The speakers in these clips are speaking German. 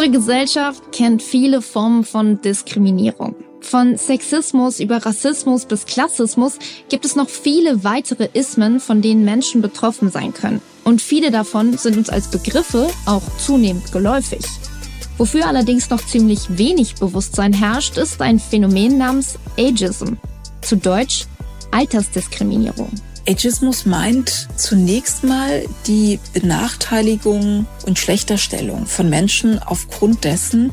Unsere Gesellschaft kennt viele Formen von Diskriminierung. Von Sexismus über Rassismus bis Klassismus gibt es noch viele weitere Ismen, von denen Menschen betroffen sein können. Und viele davon sind uns als Begriffe auch zunehmend geläufig. Wofür allerdings noch ziemlich wenig Bewusstsein herrscht, ist ein Phänomen namens Ageism. Zu Deutsch Altersdiskriminierung. Ageismus meint zunächst mal die Benachteiligung und Schlechterstellung von Menschen aufgrund dessen,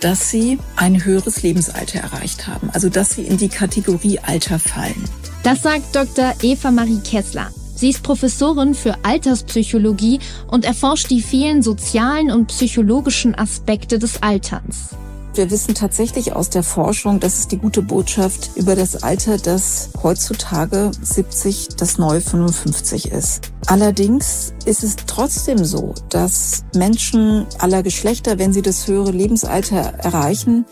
dass sie ein höheres Lebensalter erreicht haben, also dass sie in die Kategorie Alter fallen. Das sagt Dr. Eva Marie Kessler. Sie ist Professorin für Alterspsychologie und erforscht die vielen sozialen und psychologischen Aspekte des Alterns. Wir wissen tatsächlich aus der Forschung, das ist die gute Botschaft über das Alter, dass heutzutage 70 das neue 55 ist. Allerdings ist es trotzdem so, dass Menschen aller Geschlechter, wenn sie das höhere Lebensalter erreichen,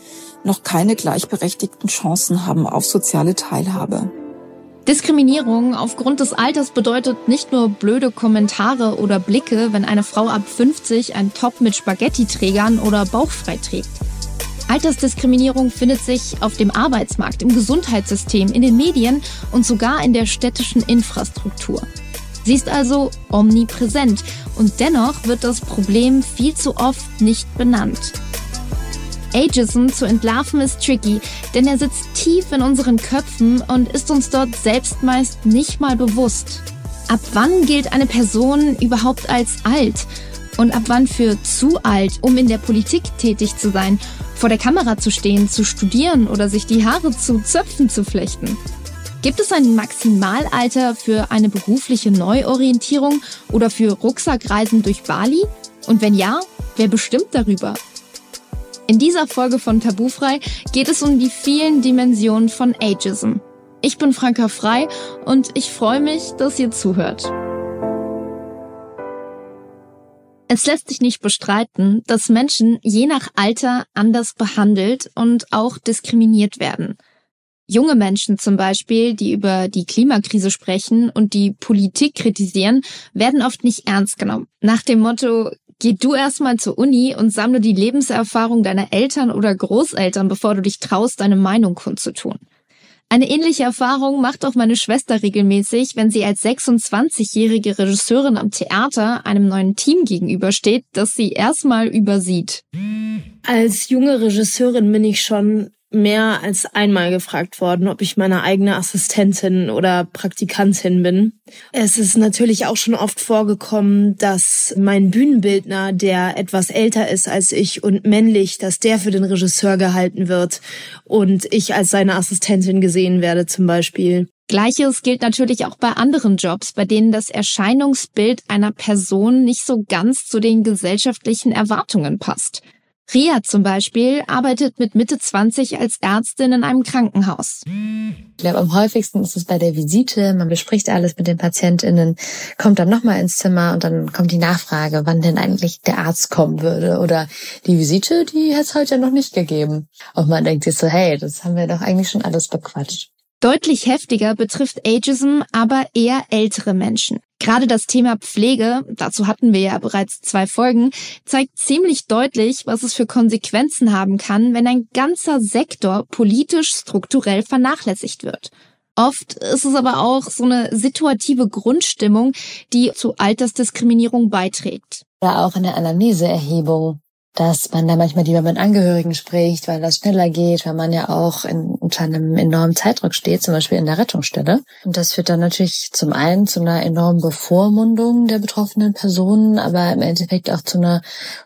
noch keine gleichberechtigten Chancen haben auf soziale Teilhabe. Diskriminierung aufgrund des Alters bedeutet nicht nur blöde Kommentare oder Blicke, wenn eine Frau ab 50 ein Top mit Spaghetti-Trägern oder bauchfrei trägt. Altersdiskriminierung findet sich auf dem Arbeitsmarkt, im Gesundheitssystem, in den Medien und sogar in der städtischen Infrastruktur. Sie ist also omnipräsent und dennoch wird das Problem viel zu oft nicht benannt. Ageism zu entlarven ist tricky, denn er sitzt tief in unseren Köpfen und ist uns dort selbst meist nicht mal bewusst. Ab wann gilt eine Person überhaupt als alt? Und ab wann für zu alt, um in der Politik tätig zu sein vor der Kamera zu stehen, zu studieren oder sich die Haare zu Zöpfen zu flechten? Gibt es ein Maximalalter für eine berufliche Neuorientierung oder für Rucksackreisen durch Bali? Und wenn ja, wer bestimmt darüber? In dieser Folge von Tabufrei geht es um die vielen Dimensionen von Ageism. Ich bin Franka Frei und ich freue mich, dass ihr zuhört. Es lässt sich nicht bestreiten, dass Menschen je nach Alter anders behandelt und auch diskriminiert werden. Junge Menschen zum Beispiel, die über die Klimakrise sprechen und die Politik kritisieren, werden oft nicht ernst genommen. Nach dem Motto, geh du erstmal zur Uni und sammle die Lebenserfahrung deiner Eltern oder Großeltern, bevor du dich traust, deine Meinung kundzutun. Eine ähnliche Erfahrung macht auch meine Schwester regelmäßig, wenn sie als 26-jährige Regisseurin am Theater einem neuen Team gegenübersteht, das sie erstmal übersieht. Als junge Regisseurin bin ich schon mehr als einmal gefragt worden, ob ich meine eigene Assistentin oder Praktikantin bin. Es ist natürlich auch schon oft vorgekommen, dass mein Bühnenbildner, der etwas älter ist als ich und männlich, dass der für den Regisseur gehalten wird und ich als seine Assistentin gesehen werde zum Beispiel. Gleiches gilt natürlich auch bei anderen Jobs, bei denen das Erscheinungsbild einer Person nicht so ganz zu den gesellschaftlichen Erwartungen passt. Ria zum Beispiel arbeitet mit Mitte 20 als Ärztin in einem Krankenhaus. Ich glaube, am häufigsten ist es bei der Visite. Man bespricht alles mit den PatientInnen, kommt dann nochmal ins Zimmer und dann kommt die Nachfrage, wann denn eigentlich der Arzt kommen würde. Oder die Visite, die hat es heute noch nicht gegeben. Und man denkt sich so, hey, das haben wir doch eigentlich schon alles bequatscht. Deutlich heftiger betrifft Ageism aber eher ältere Menschen. Gerade das Thema Pflege, dazu hatten wir ja bereits zwei Folgen, zeigt ziemlich deutlich, was es für Konsequenzen haben kann, wenn ein ganzer Sektor politisch strukturell vernachlässigt wird. Oft ist es aber auch so eine situative Grundstimmung, die zu Altersdiskriminierung beiträgt. Oder auch in der Anamneseerhebung dass man da manchmal lieber mit Angehörigen spricht, weil das schneller geht, weil man ja auch in, unter einem enormen Zeitdruck steht, zum Beispiel in der Rettungsstelle. Und das führt dann natürlich zum einen zu einer enormen Bevormundung der betroffenen Personen, aber im Endeffekt auch zu einer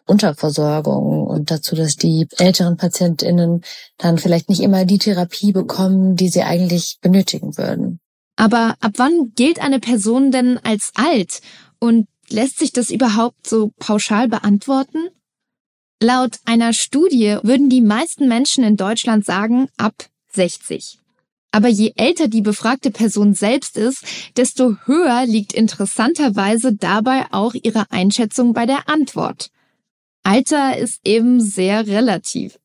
Unterversorgung und dazu, dass die älteren PatientInnen dann vielleicht nicht immer die Therapie bekommen, die sie eigentlich benötigen würden. Aber ab wann gilt eine Person denn als alt? Und lässt sich das überhaupt so pauschal beantworten? Laut einer Studie würden die meisten Menschen in Deutschland sagen ab 60. Aber je älter die befragte Person selbst ist, desto höher liegt interessanterweise dabei auch ihre Einschätzung bei der Antwort. Alter ist eben sehr relativ.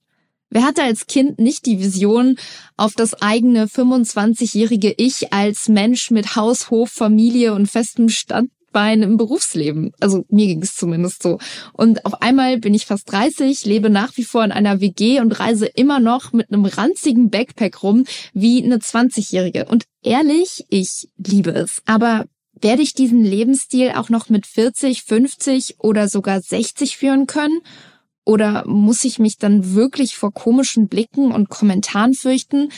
Wer hatte als Kind nicht die Vision, auf das eigene 25-jährige Ich als Mensch mit Haus, Hof, Familie und festem Stand Standbein Berufsleben. Also mir ging es zumindest so. Und auf einmal bin ich fast 30, lebe nach wie vor in einer WG und reise immer noch mit einem ranzigen Backpack rum wie eine 20-Jährige. Und ehrlich, ich liebe es. Aber werde ich diesen Lebensstil auch noch mit 40, 50 oder sogar 60 führen können? Oder muss ich mich dann wirklich vor komischen Blicken und Kommentaren fürchten?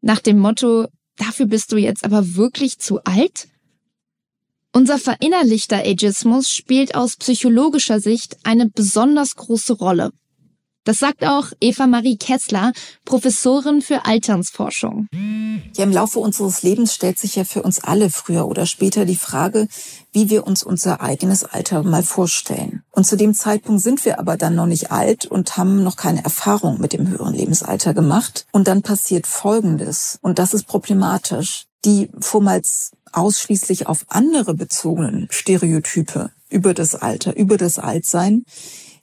Nach dem Motto, dafür bist du jetzt aber wirklich zu alt? Unser verinnerlichter Ageismus spielt aus psychologischer Sicht eine besonders große Rolle. Das sagt auch Eva Marie Kessler, Professorin für Alternsforschung. Ja, im Laufe unseres Lebens stellt sich ja für uns alle früher oder später die Frage, wie wir uns unser eigenes Alter mal vorstellen. Und zu dem Zeitpunkt sind wir aber dann noch nicht alt und haben noch keine Erfahrung mit dem höheren Lebensalter gemacht. Und dann passiert Folgendes. Und das ist problematisch. Die vormals ausschließlich auf andere bezogenen Stereotype über das Alter, über das Altsein,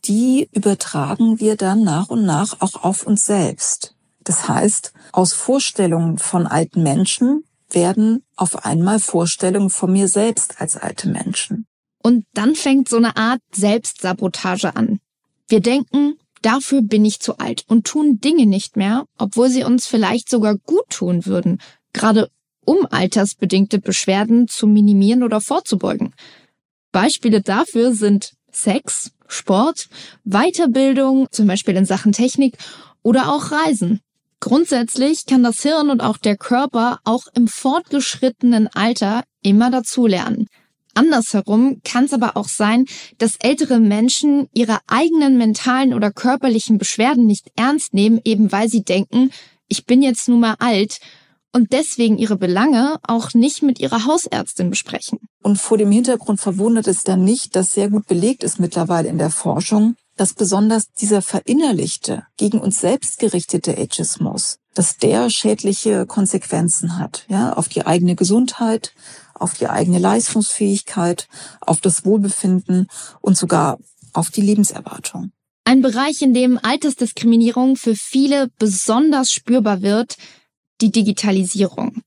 die übertragen wir dann nach und nach auch auf uns selbst. Das heißt, aus Vorstellungen von alten Menschen werden auf einmal Vorstellungen von mir selbst als alte Menschen. Und dann fängt so eine Art Selbstsabotage an. Wir denken, dafür bin ich zu alt und tun Dinge nicht mehr, obwohl sie uns vielleicht sogar gut tun würden, gerade um altersbedingte Beschwerden zu minimieren oder vorzubeugen. Beispiele dafür sind Sex, Sport, Weiterbildung, zum Beispiel in Sachen Technik oder auch Reisen. Grundsätzlich kann das Hirn und auch der Körper auch im fortgeschrittenen Alter immer dazulernen. Andersherum kann es aber auch sein, dass ältere Menschen ihre eigenen mentalen oder körperlichen Beschwerden nicht ernst nehmen, eben weil sie denken, ich bin jetzt nun mal alt und deswegen ihre Belange auch nicht mit ihrer Hausärztin besprechen. Und vor dem Hintergrund verwundert es dann nicht, dass sehr gut belegt ist mittlerweile in der Forschung, dass besonders dieser verinnerlichte, gegen uns selbst gerichtete Ageismus, dass der schädliche Konsequenzen hat, ja, auf die eigene Gesundheit, auf die eigene Leistungsfähigkeit, auf das Wohlbefinden und sogar auf die Lebenserwartung. Ein Bereich, in dem Altersdiskriminierung für viele besonders spürbar wird, die Digitalisierung.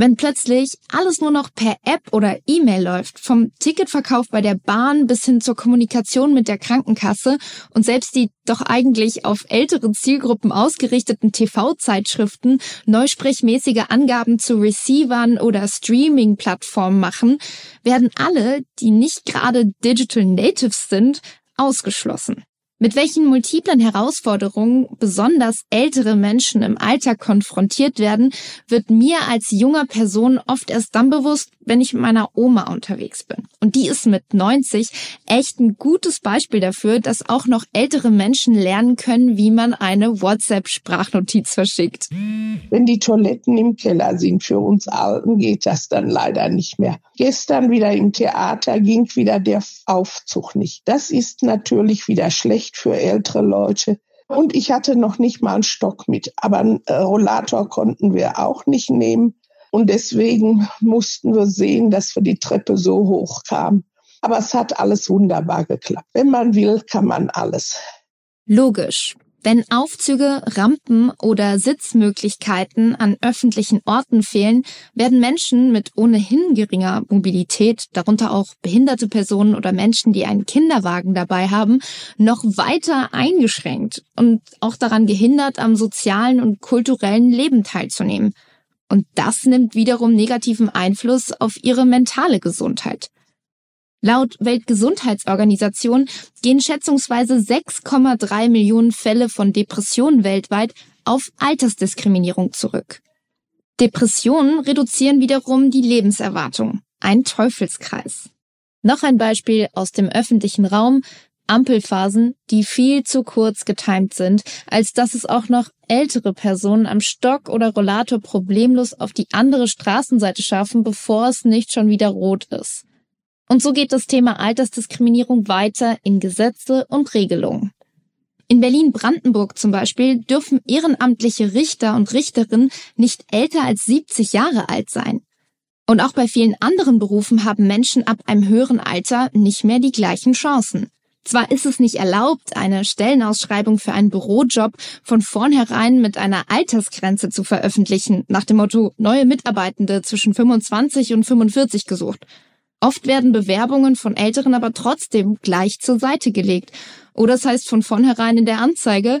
Wenn plötzlich alles nur noch per App oder E-Mail läuft, vom Ticketverkauf bei der Bahn bis hin zur Kommunikation mit der Krankenkasse und selbst die doch eigentlich auf ältere Zielgruppen ausgerichteten TV-Zeitschriften neusprechmäßige Angaben zu Receivern oder Streaming-Plattformen machen, werden alle, die nicht gerade Digital Natives sind, ausgeschlossen. Mit welchen multiplen Herausforderungen besonders ältere Menschen im Alltag konfrontiert werden, wird mir als junger Person oft erst dann bewusst, wenn ich mit meiner Oma unterwegs bin. Und die ist mit 90 echt ein gutes Beispiel dafür, dass auch noch ältere Menschen lernen können, wie man eine WhatsApp-Sprachnotiz verschickt. Wenn die Toiletten im Keller sind für uns Alten, geht das dann leider nicht mehr. Gestern wieder im Theater ging wieder der Aufzug nicht. Das ist natürlich wieder schlecht für ältere Leute. Und ich hatte noch nicht mal einen Stock mit. Aber einen äh, Rollator konnten wir auch nicht nehmen. Und deswegen mussten wir sehen, dass wir die Treppe so hoch kamen. Aber es hat alles wunderbar geklappt. Wenn man will, kann man alles. Logisch. Wenn Aufzüge, Rampen oder Sitzmöglichkeiten an öffentlichen Orten fehlen, werden Menschen mit ohnehin geringer Mobilität, darunter auch behinderte Personen oder Menschen, die einen Kinderwagen dabei haben, noch weiter eingeschränkt und auch daran gehindert, am sozialen und kulturellen Leben teilzunehmen. Und das nimmt wiederum negativen Einfluss auf ihre mentale Gesundheit. Laut Weltgesundheitsorganisation gehen schätzungsweise 6,3 Millionen Fälle von Depressionen weltweit auf Altersdiskriminierung zurück. Depressionen reduzieren wiederum die Lebenserwartung. Ein Teufelskreis. Noch ein Beispiel aus dem öffentlichen Raum. Ampelphasen, die viel zu kurz getimt sind, als dass es auch noch ältere Personen am Stock oder Rollator problemlos auf die andere Straßenseite schaffen, bevor es nicht schon wieder rot ist. Und so geht das Thema Altersdiskriminierung weiter in Gesetze und Regelungen. In Berlin-Brandenburg zum Beispiel dürfen ehrenamtliche Richter und Richterinnen nicht älter als 70 Jahre alt sein. Und auch bei vielen anderen Berufen haben Menschen ab einem höheren Alter nicht mehr die gleichen Chancen. Zwar ist es nicht erlaubt, eine Stellenausschreibung für einen Bürojob von vornherein mit einer Altersgrenze zu veröffentlichen, nach dem Motto neue Mitarbeitende zwischen 25 und 45 gesucht. Oft werden Bewerbungen von Älteren aber trotzdem gleich zur Seite gelegt. Oder es heißt von vornherein in der Anzeige,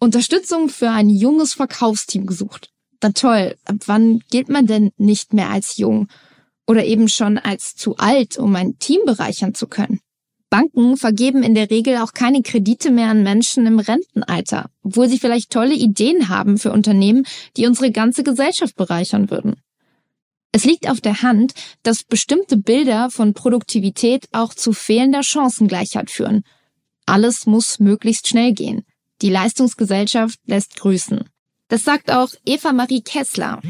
Unterstützung für ein junges Verkaufsteam gesucht. Na toll, ab wann gilt man denn nicht mehr als jung? Oder eben schon als zu alt, um ein Team bereichern zu können? Banken vergeben in der Regel auch keine Kredite mehr an Menschen im Rentenalter, obwohl sie vielleicht tolle Ideen haben für Unternehmen, die unsere ganze Gesellschaft bereichern würden. Es liegt auf der Hand, dass bestimmte Bilder von Produktivität auch zu fehlender Chancengleichheit führen. Alles muss möglichst schnell gehen. Die Leistungsgesellschaft lässt grüßen. Das sagt auch Eva Marie Kessler.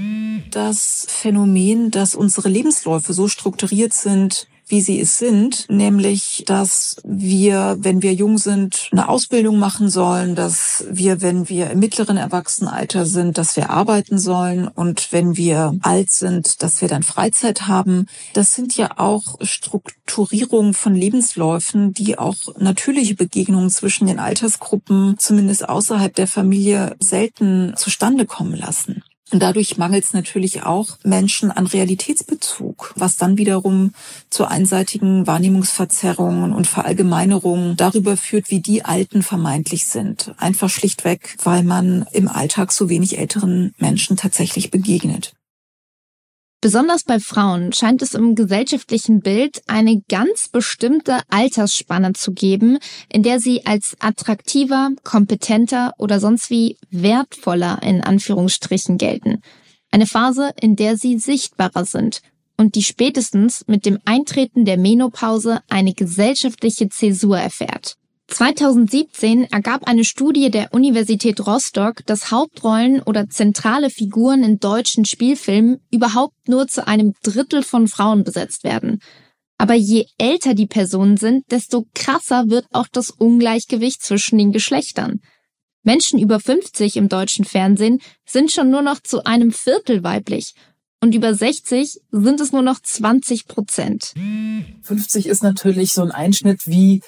Das Phänomen, dass unsere Lebensläufe so strukturiert sind, wie sie es sind, nämlich, dass wir, wenn wir jung sind, eine Ausbildung machen sollen, dass wir, wenn wir im mittleren Erwachsenenalter sind, dass wir arbeiten sollen und wenn wir alt sind, dass wir dann Freizeit haben. Das sind ja auch Strukturierungen von Lebensläufen, die auch natürliche Begegnungen zwischen den Altersgruppen, zumindest außerhalb der Familie, selten zustande kommen lassen. Und dadurch mangelt es natürlich auch Menschen an Realitätsbezug, was dann wiederum zu einseitigen Wahrnehmungsverzerrungen und Verallgemeinerungen darüber führt, wie die Alten vermeintlich sind. Einfach schlichtweg, weil man im Alltag so wenig älteren Menschen tatsächlich begegnet. Besonders bei Frauen scheint es im gesellschaftlichen Bild eine ganz bestimmte Altersspanne zu geben, in der sie als attraktiver, kompetenter oder sonst wie wertvoller in Anführungsstrichen gelten. Eine Phase, in der sie sichtbarer sind und die spätestens mit dem Eintreten der Menopause eine gesellschaftliche Zäsur erfährt. 2017 ergab eine Studie der Universität Rostock, dass Hauptrollen oder zentrale Figuren in deutschen Spielfilmen überhaupt nur zu einem Drittel von Frauen besetzt werden. Aber je älter die Personen sind, desto krasser wird auch das Ungleichgewicht zwischen den Geschlechtern. Menschen über 50 im deutschen Fernsehen sind schon nur noch zu einem Viertel weiblich und über 60 sind es nur noch 20 Prozent. 50 ist natürlich so ein Einschnitt wie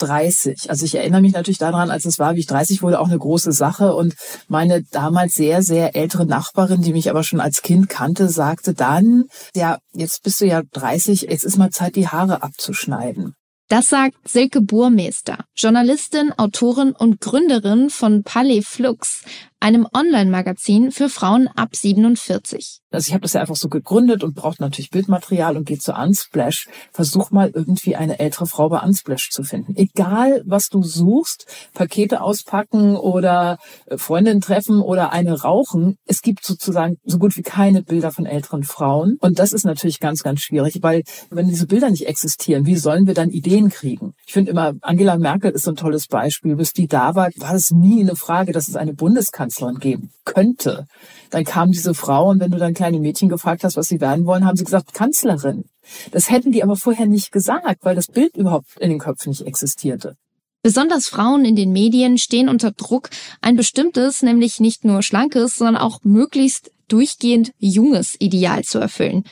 30. Also ich erinnere mich natürlich daran, als es war, wie ich 30 wurde, auch eine große Sache. Und meine damals sehr, sehr ältere Nachbarin, die mich aber schon als Kind kannte, sagte dann, ja, jetzt bist du ja 30, jetzt ist mal Zeit, die Haare abzuschneiden. Das sagt Silke Burmeister, Journalistin, Autorin und Gründerin von Palais Flux, einem Online-Magazin für Frauen ab 47. Also ich habe das ja einfach so gegründet und braucht natürlich Bildmaterial und geht zu Unsplash. Versuch mal irgendwie eine ältere Frau bei Unsplash zu finden. Egal, was du suchst, Pakete auspacken oder äh, Freundinnen treffen oder eine rauchen. Es gibt sozusagen so gut wie keine Bilder von älteren Frauen. Und das ist natürlich ganz, ganz schwierig, weil wenn diese Bilder nicht existieren, wie sollen wir dann Ideen kriegen? Ich finde immer, Angela Merkel ist so ein tolles Beispiel. Bis die da war, war es nie eine Frage, dass es eine Bundeskanzlerin geben könnte. Dann kam diese Frau und wenn du dann kleine Mädchen gefragt hast, was sie werden wollen, haben sie gesagt Kanzlerin. Das hätten die aber vorher nicht gesagt, weil das Bild überhaupt in den Köpfen nicht existierte. Besonders Frauen in den Medien stehen unter Druck, ein bestimmtes, nämlich nicht nur schlankes, sondern auch möglichst durchgehend junges Ideal zu erfüllen.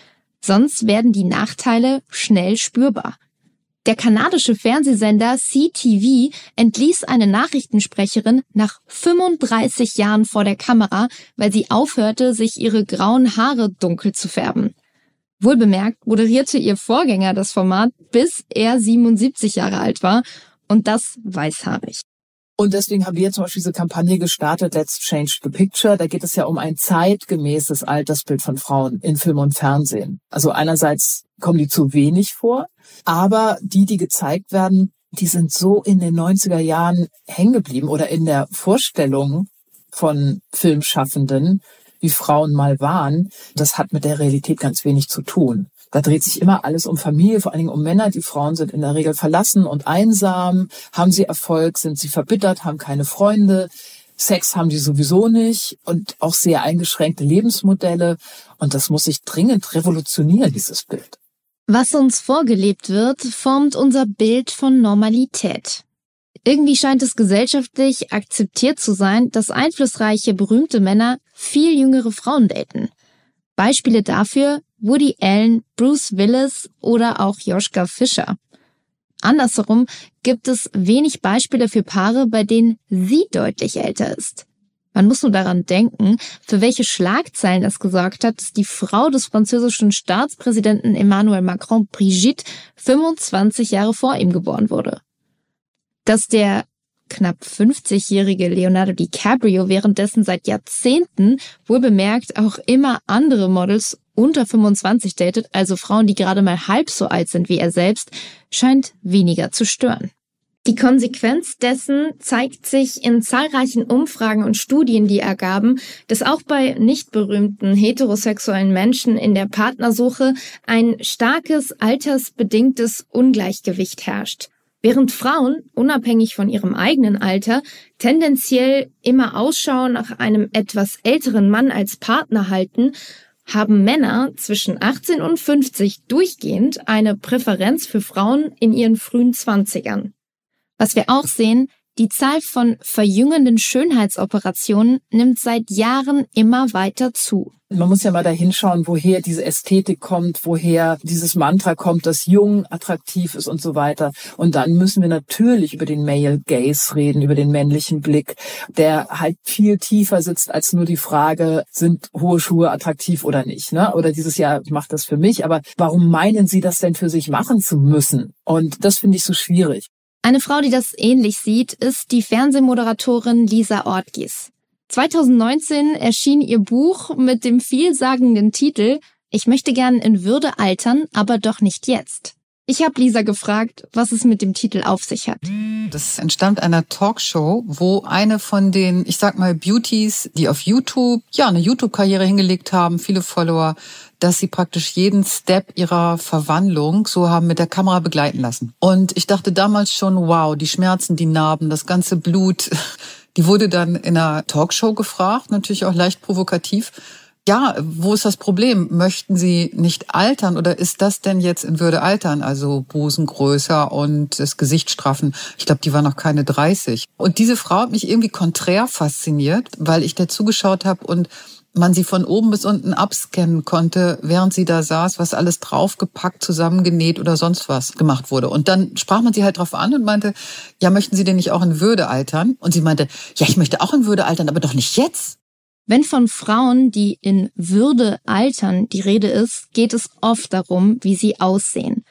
Sonst werden die Nachteile schnell spürbar. Der kanadische Fernsehsender CTV entließ eine Nachrichtensprecherin nach 35 Jahren vor der Kamera, weil sie aufhörte, sich ihre grauen Haare dunkel zu färben. Wohlbemerkt moderierte ihr Vorgänger das Format, bis er 77 Jahre alt war und das weißhaarig. Und deswegen haben wir zum Beispiel diese Kampagne gestartet, Let's Change the Picture. Da geht es ja um ein zeitgemäßes Altersbild von Frauen in Film und Fernsehen. Also einerseits kommen die zu wenig vor, aber die, die gezeigt werden, die sind so in den 90er Jahren hängen geblieben oder in der Vorstellung von Filmschaffenden, wie Frauen mal waren. Das hat mit der Realität ganz wenig zu tun. Da dreht sich immer alles um Familie, vor allen Dingen um Männer. Die Frauen sind in der Regel verlassen und einsam. Haben sie Erfolg, sind sie verbittert, haben keine Freunde. Sex haben die sowieso nicht und auch sehr eingeschränkte Lebensmodelle. Und das muss sich dringend revolutionieren, dieses Bild. Was uns vorgelebt wird, formt unser Bild von Normalität. Irgendwie scheint es gesellschaftlich akzeptiert zu sein, dass einflussreiche, berühmte Männer viel jüngere Frauen daten. Beispiele dafür Woody Allen, Bruce Willis oder auch Joschka Fischer. Andersherum gibt es wenig Beispiele für Paare, bei denen sie deutlich älter ist. Man muss nur daran denken, für welche Schlagzeilen es gesorgt hat, dass die Frau des französischen Staatspräsidenten Emmanuel Macron, Brigitte, 25 Jahre vor ihm geboren wurde. Dass der knapp 50-jährige Leonardo DiCaprio währenddessen seit Jahrzehnten wohl bemerkt auch immer andere Models unter 25 datet, also Frauen, die gerade mal halb so alt sind wie er selbst, scheint weniger zu stören. Die Konsequenz dessen zeigt sich in zahlreichen Umfragen und Studien, die ergaben, dass auch bei nicht berühmten heterosexuellen Menschen in der Partnersuche ein starkes altersbedingtes Ungleichgewicht herrscht. Während Frauen, unabhängig von ihrem eigenen Alter, tendenziell immer Ausschau nach einem etwas älteren Mann als Partner halten, haben Männer zwischen 18 und 50 durchgehend eine Präferenz für Frauen in ihren frühen Zwanzigern. Was wir auch sehen, die Zahl von verjüngenden Schönheitsoperationen nimmt seit Jahren immer weiter zu. Man muss ja mal da hinschauen, woher diese Ästhetik kommt, woher dieses Mantra kommt, dass jung attraktiv ist und so weiter. Und dann müssen wir natürlich über den Male Gaze reden, über den männlichen Blick, der halt viel tiefer sitzt als nur die Frage, sind hohe Schuhe attraktiv oder nicht, ne? Oder dieses Jahr, ich mache das für mich, aber warum meinen Sie das denn für sich machen zu müssen? Und das finde ich so schwierig. Eine Frau, die das ähnlich sieht, ist die Fernsehmoderatorin Lisa Ortgies. 2019 erschien ihr Buch mit dem vielsagenden Titel Ich möchte gern in Würde altern, aber doch nicht jetzt. Ich habe Lisa gefragt, was es mit dem Titel auf sich hat. Das entstammt einer Talkshow, wo eine von den, ich sag mal, Beauties, die auf YouTube, ja, eine YouTube-Karriere hingelegt haben, viele Follower, dass sie praktisch jeden Step ihrer Verwandlung so haben mit der Kamera begleiten lassen. Und ich dachte damals schon, wow, die Schmerzen, die Narben, das ganze Blut. Die wurde dann in einer Talkshow gefragt, natürlich auch leicht provokativ. Ja, wo ist das Problem? Möchten Sie nicht altern oder ist das denn jetzt in Würde altern? Also Busen größer und das Gesicht straffen. Ich glaube, die war noch keine 30. Und diese Frau hat mich irgendwie konträr fasziniert, weil ich da zugeschaut habe und man sie von oben bis unten abscannen konnte, während sie da saß, was alles draufgepackt, zusammengenäht oder sonst was gemacht wurde. Und dann sprach man sie halt drauf an und meinte, ja, möchten Sie denn nicht auch in Würde altern? Und sie meinte, ja, ich möchte auch in Würde altern, aber doch nicht jetzt. Wenn von Frauen, die in Würde altern, die Rede ist, geht es oft darum, wie sie aussehen.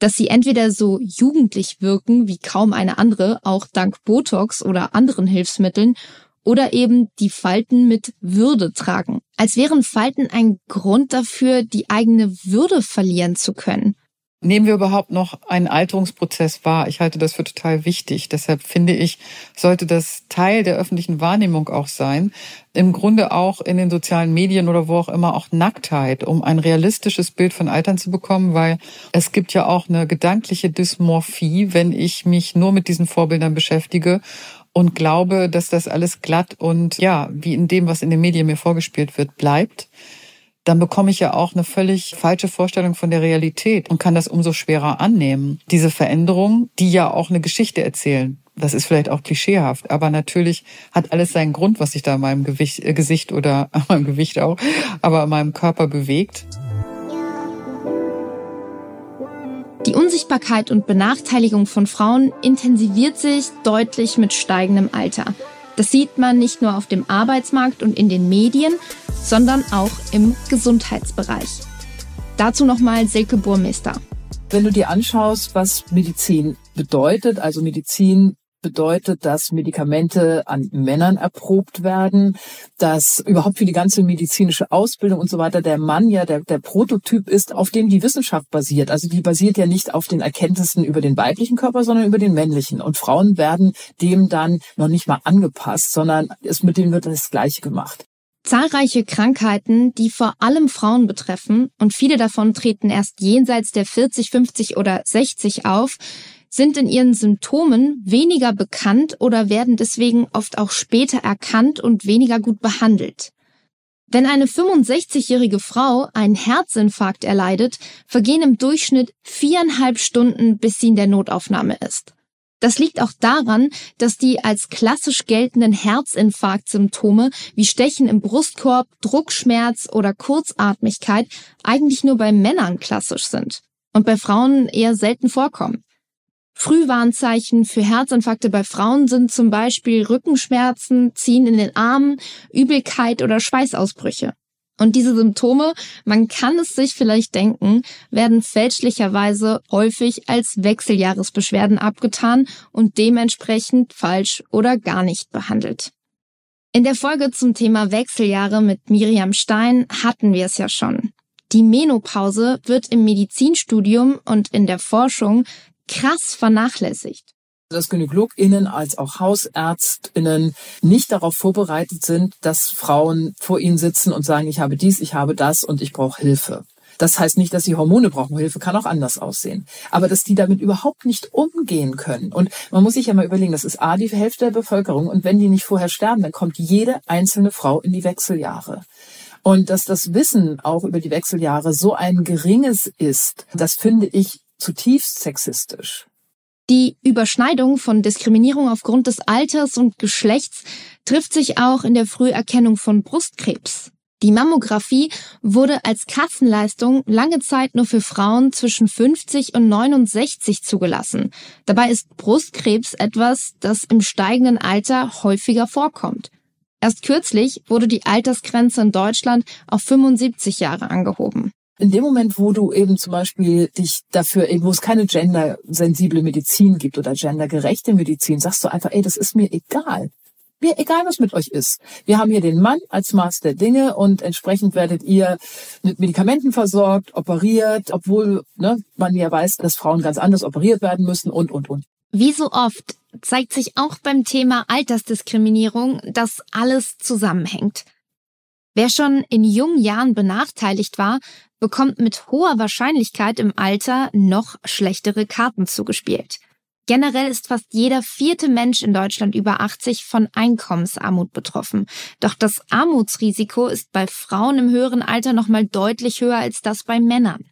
Dass sie entweder so jugendlich wirken wie kaum eine andere, auch dank Botox oder anderen Hilfsmitteln, oder eben die Falten mit Würde tragen, als wären Falten ein Grund dafür, die eigene Würde verlieren zu können. Nehmen wir überhaupt noch einen Alterungsprozess wahr? Ich halte das für total wichtig. Deshalb finde ich, sollte das Teil der öffentlichen Wahrnehmung auch sein. Im Grunde auch in den sozialen Medien oder wo auch immer auch Nacktheit, um ein realistisches Bild von Altern zu bekommen, weil es gibt ja auch eine gedankliche Dysmorphie, wenn ich mich nur mit diesen Vorbildern beschäftige und glaube, dass das alles glatt und ja, wie in dem, was in den Medien mir vorgespielt wird, bleibt, dann bekomme ich ja auch eine völlig falsche Vorstellung von der Realität und kann das umso schwerer annehmen. Diese Veränderungen, die ja auch eine Geschichte erzählen. Das ist vielleicht auch klischeehaft, aber natürlich hat alles seinen Grund, was sich da in meinem Gewicht, äh, Gesicht oder an meinem Gewicht auch, aber in meinem Körper bewegt. Unsichtbarkeit und Benachteiligung von Frauen intensiviert sich deutlich mit steigendem Alter. Das sieht man nicht nur auf dem Arbeitsmarkt und in den Medien, sondern auch im Gesundheitsbereich. Dazu nochmal Silke Burmeister. Wenn du dir anschaust, was Medizin bedeutet, also Medizin bedeutet, dass Medikamente an Männern erprobt werden, dass überhaupt für die ganze medizinische Ausbildung und so weiter der Mann ja der, der Prototyp ist, auf dem die Wissenschaft basiert. Also die basiert ja nicht auf den Erkenntnissen über den weiblichen Körper, sondern über den männlichen. Und Frauen werden dem dann noch nicht mal angepasst, sondern es mit denen wird das Gleiche gemacht. Zahlreiche Krankheiten, die vor allem Frauen betreffen, und viele davon treten erst jenseits der 40, 50 oder 60 auf, sind in ihren Symptomen weniger bekannt oder werden deswegen oft auch später erkannt und weniger gut behandelt. Wenn eine 65-jährige Frau einen Herzinfarkt erleidet, vergehen im Durchschnitt viereinhalb Stunden, bis sie in der Notaufnahme ist. Das liegt auch daran, dass die als klassisch geltenden Herzinfarktsymptome wie Stechen im Brustkorb, Druckschmerz oder Kurzatmigkeit eigentlich nur bei Männern klassisch sind und bei Frauen eher selten vorkommen. Frühwarnzeichen für Herzinfarkte bei Frauen sind zum Beispiel Rückenschmerzen, Ziehen in den Armen, Übelkeit oder Schweißausbrüche. Und diese Symptome, man kann es sich vielleicht denken, werden fälschlicherweise häufig als Wechseljahresbeschwerden abgetan und dementsprechend falsch oder gar nicht behandelt. In der Folge zum Thema Wechseljahre mit Miriam Stein hatten wir es ja schon. Die Menopause wird im Medizinstudium und in der Forschung krass vernachlässigt dass GynäkologInnen als auch HausärztInnen nicht darauf vorbereitet sind, dass Frauen vor ihnen sitzen und sagen, ich habe dies, ich habe das und ich brauche Hilfe. Das heißt nicht, dass sie Hormone brauchen. Hilfe kann auch anders aussehen. Aber dass die damit überhaupt nicht umgehen können. Und man muss sich ja mal überlegen, das ist A, die Hälfte der Bevölkerung. Und wenn die nicht vorher sterben, dann kommt jede einzelne Frau in die Wechseljahre. Und dass das Wissen auch über die Wechseljahre so ein geringes ist, das finde ich zutiefst sexistisch. Die Überschneidung von Diskriminierung aufgrund des Alters und Geschlechts trifft sich auch in der Früherkennung von Brustkrebs. Die Mammographie wurde als Kassenleistung lange Zeit nur für Frauen zwischen 50 und 69 zugelassen. Dabei ist Brustkrebs etwas, das im steigenden Alter häufiger vorkommt. Erst kürzlich wurde die Altersgrenze in Deutschland auf 75 Jahre angehoben. In dem Moment, wo du eben zum Beispiel dich dafür, wo es keine gendersensible Medizin gibt oder gendergerechte Medizin, sagst du einfach, ey, das ist mir egal. Mir egal, was mit euch ist. Wir haben hier den Mann als Maß der Dinge und entsprechend werdet ihr mit Medikamenten versorgt, operiert, obwohl ne, man ja weiß, dass Frauen ganz anders operiert werden müssen und, und, und. Wie so oft zeigt sich auch beim Thema Altersdiskriminierung, dass alles zusammenhängt. Wer schon in jungen Jahren benachteiligt war, bekommt mit hoher Wahrscheinlichkeit im Alter noch schlechtere Karten zugespielt. Generell ist fast jeder vierte Mensch in Deutschland über 80 von Einkommensarmut betroffen. Doch das Armutsrisiko ist bei Frauen im höheren Alter nochmal deutlich höher als das bei Männern.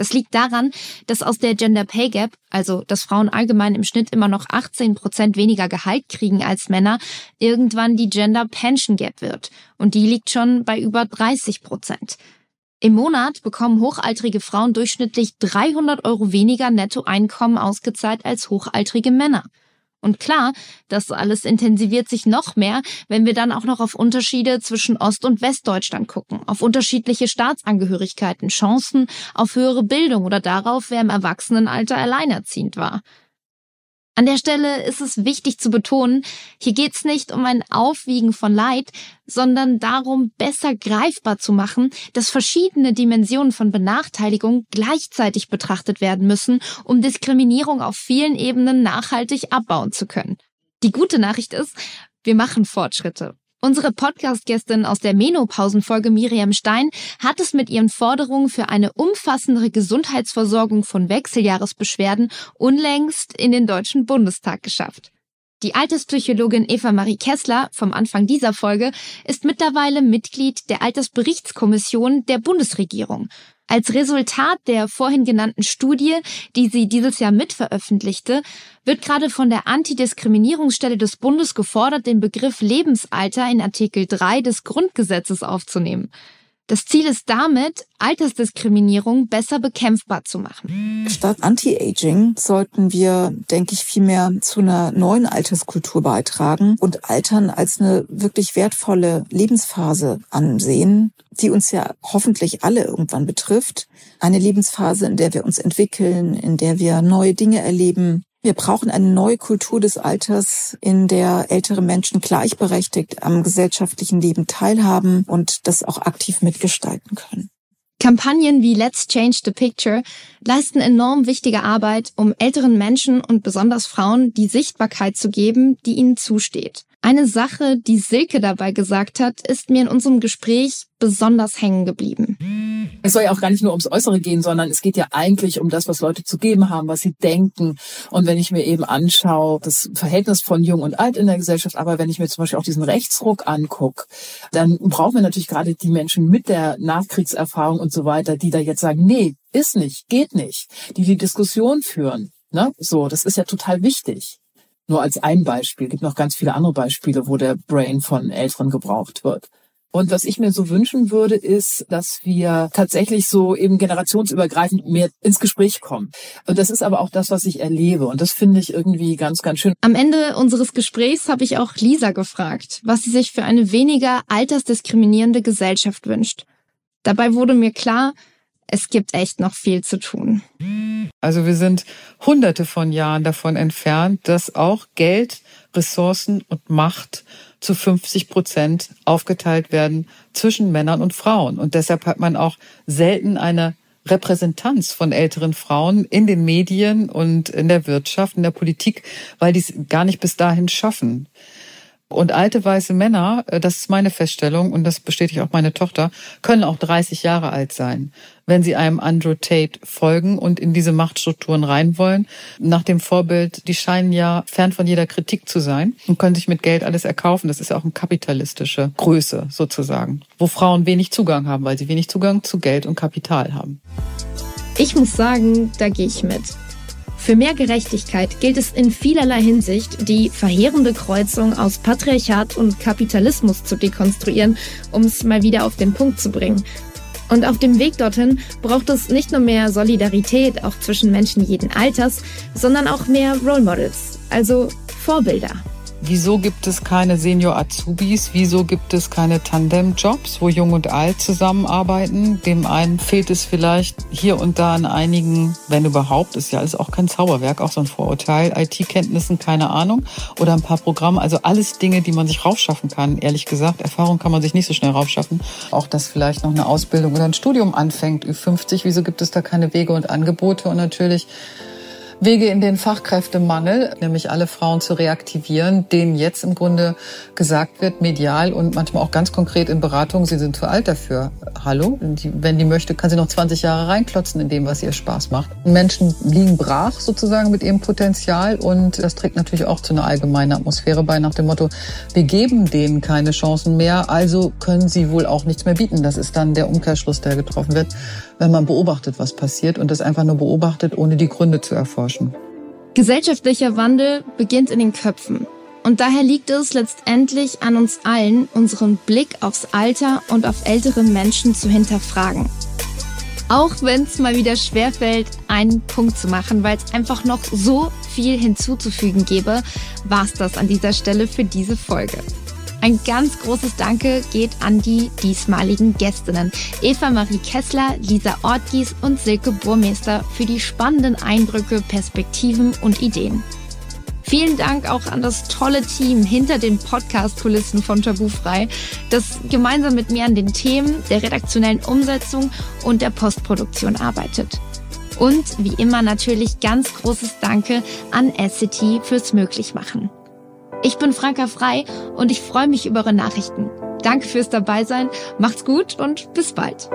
Das liegt daran, dass aus der Gender Pay Gap, also dass Frauen allgemein im Schnitt immer noch 18 Prozent weniger Gehalt kriegen als Männer, irgendwann die Gender Pension Gap wird. Und die liegt schon bei über 30 Prozent. Im Monat bekommen hochaltrige Frauen durchschnittlich 300 Euro weniger Nettoeinkommen ausgezahlt als hochaltrige Männer. Und klar, das alles intensiviert sich noch mehr, wenn wir dann auch noch auf Unterschiede zwischen Ost- und Westdeutschland gucken, auf unterschiedliche Staatsangehörigkeiten, Chancen auf höhere Bildung oder darauf, wer im Erwachsenenalter alleinerziehend war. An der Stelle ist es wichtig zu betonen, hier geht es nicht um ein Aufwiegen von Leid, sondern darum, besser greifbar zu machen, dass verschiedene Dimensionen von Benachteiligung gleichzeitig betrachtet werden müssen, um Diskriminierung auf vielen Ebenen nachhaltig abbauen zu können. Die gute Nachricht ist, wir machen Fortschritte. Unsere Podcast-Gästin aus der Menopausenfolge Miriam Stein hat es mit ihren Forderungen für eine umfassendere Gesundheitsversorgung von Wechseljahresbeschwerden unlängst in den Deutschen Bundestag geschafft. Die Alterspsychologin Eva Marie Kessler vom Anfang dieser Folge ist mittlerweile Mitglied der Altersberichtskommission der Bundesregierung als Resultat der vorhin genannten Studie, die sie dieses Jahr mitveröffentlichte, wird gerade von der Antidiskriminierungsstelle des Bundes gefordert, den Begriff Lebensalter in Artikel 3 des Grundgesetzes aufzunehmen. Das Ziel ist damit, Altersdiskriminierung besser bekämpfbar zu machen. Statt Anti-Aging sollten wir, denke ich, vielmehr zu einer neuen Alterskultur beitragen und Altern als eine wirklich wertvolle Lebensphase ansehen, die uns ja hoffentlich alle irgendwann betrifft. Eine Lebensphase, in der wir uns entwickeln, in der wir neue Dinge erleben, wir brauchen eine neue Kultur des Alters, in der ältere Menschen gleichberechtigt am gesellschaftlichen Leben teilhaben und das auch aktiv mitgestalten können. Kampagnen wie Let's Change the Picture leisten enorm wichtige Arbeit, um älteren Menschen und besonders Frauen die Sichtbarkeit zu geben, die ihnen zusteht. Eine Sache, die Silke dabei gesagt hat, ist mir in unserem Gespräch besonders hängen geblieben. Es soll ja auch gar nicht nur ums Äußere gehen, sondern es geht ja eigentlich um das, was Leute zu geben haben, was sie denken. Und wenn ich mir eben anschaue, das Verhältnis von Jung und Alt in der Gesellschaft, aber wenn ich mir zum Beispiel auch diesen Rechtsruck angucke, dann brauchen wir natürlich gerade die Menschen mit der Nachkriegserfahrung und so weiter, die da jetzt sagen, nee, ist nicht, geht nicht, die die Diskussion führen. Ne? So, das ist ja total wichtig. Nur als ein Beispiel. Es gibt noch ganz viele andere Beispiele, wo der Brain von Älteren gebraucht wird. Und was ich mir so wünschen würde, ist, dass wir tatsächlich so eben generationsübergreifend mehr ins Gespräch kommen. Und das ist aber auch das, was ich erlebe. Und das finde ich irgendwie ganz, ganz schön. Am Ende unseres Gesprächs habe ich auch Lisa gefragt, was sie sich für eine weniger altersdiskriminierende Gesellschaft wünscht. Dabei wurde mir klar, es gibt echt noch viel zu tun. Also wir sind hunderte von Jahren davon entfernt, dass auch Geld, Ressourcen und Macht zu 50 Prozent aufgeteilt werden zwischen Männern und Frauen. Und deshalb hat man auch selten eine Repräsentanz von älteren Frauen in den Medien und in der Wirtschaft, in der Politik, weil die es gar nicht bis dahin schaffen. Und alte weiße Männer, äh, das ist meine Feststellung und das bestätigt auch meine Tochter, können auch 30 Jahre alt sein, wenn sie einem Andrew Tate folgen und in diese Machtstrukturen rein wollen. Nach dem Vorbild, die scheinen ja fern von jeder Kritik zu sein und können sich mit Geld alles erkaufen. Das ist ja auch eine kapitalistische Größe sozusagen, wo Frauen wenig Zugang haben, weil sie wenig Zugang zu Geld und Kapital haben. Ich muss sagen, da gehe ich mit. Für mehr Gerechtigkeit gilt es in vielerlei Hinsicht, die verheerende Kreuzung aus Patriarchat und Kapitalismus zu dekonstruieren, um es mal wieder auf den Punkt zu bringen. Und auf dem Weg dorthin braucht es nicht nur mehr Solidarität auch zwischen Menschen jeden Alters, sondern auch mehr Role Models, also Vorbilder. Wieso gibt es keine Senior Azubis? Wieso gibt es keine Tandem-Jobs, wo Jung und Alt zusammenarbeiten? Dem einen fehlt es vielleicht hier und da an einigen, wenn überhaupt, ist ja alles auch kein Zauberwerk, auch so ein Vorurteil, IT-Kenntnissen, keine Ahnung, oder ein paar Programme, also alles Dinge, die man sich raufschaffen kann, ehrlich gesagt. Erfahrung kann man sich nicht so schnell raufschaffen. Auch, dass vielleicht noch eine Ausbildung oder ein Studium anfängt, Ü50, wieso gibt es da keine Wege und Angebote? Und natürlich Wege in den Fachkräftemangel, nämlich alle Frauen zu reaktivieren, denen jetzt im Grunde gesagt wird, medial und manchmal auch ganz konkret in Beratung, sie sind zu alt dafür. Hallo? wenn die möchte, kann sie noch 20 Jahre reinklotzen in dem, was ihr Spaß macht. Menschen liegen brach sozusagen mit ihrem Potenzial und das trägt natürlich auch zu einer allgemeinen Atmosphäre bei nach dem Motto, wir geben denen keine Chancen mehr, also können sie wohl auch nichts mehr bieten. Das ist dann der Umkehrschluss, der getroffen wird wenn man beobachtet, was passiert und das einfach nur beobachtet, ohne die Gründe zu erforschen. Gesellschaftlicher Wandel beginnt in den Köpfen. Und daher liegt es letztendlich an uns allen, unseren Blick aufs Alter und auf ältere Menschen zu hinterfragen. Auch wenn es mal wieder schwerfällt, einen Punkt zu machen, weil es einfach noch so viel hinzuzufügen gäbe, war es das an dieser Stelle für diese Folge. Ein ganz großes Danke geht an die diesmaligen Gästinnen. Eva Marie Kessler, Lisa Ortgies und Silke Burmeister für die spannenden Eindrücke, Perspektiven und Ideen. Vielen Dank auch an das tolle Team hinter den Podcast-Kulissen von Tabufrei, das gemeinsam mit mir an den Themen der redaktionellen Umsetzung und der Postproduktion arbeitet. Und wie immer natürlich ganz großes Danke an Essity fürs Möglichmachen. Ich bin Franka Frei und ich freue mich über eure Nachrichten. Danke fürs Dabeisein, macht's gut und bis bald.